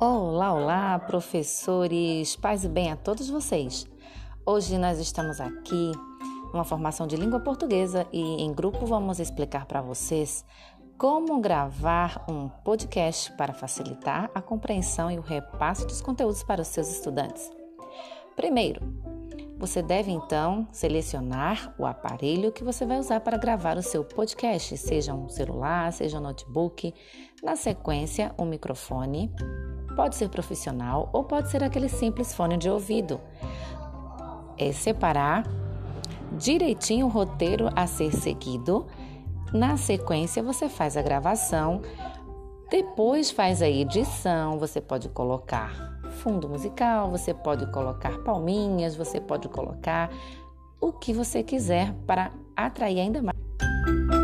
Olá, olá, professores, paz e bem a todos vocês. Hoje nós estamos aqui numa formação de língua portuguesa e em grupo vamos explicar para vocês como gravar um podcast para facilitar a compreensão e o repasse dos conteúdos para os seus estudantes. Primeiro, você deve então selecionar o aparelho que você vai usar para gravar o seu podcast, seja um celular, seja um notebook. Na sequência, um microfone, pode ser profissional ou pode ser aquele simples fone de ouvido. É separar direitinho o roteiro a ser seguido. Na sequência, você faz a gravação, depois faz a edição, você pode colocar fundo musical, você pode colocar palminhas, você pode colocar o que você quiser para atrair ainda mais.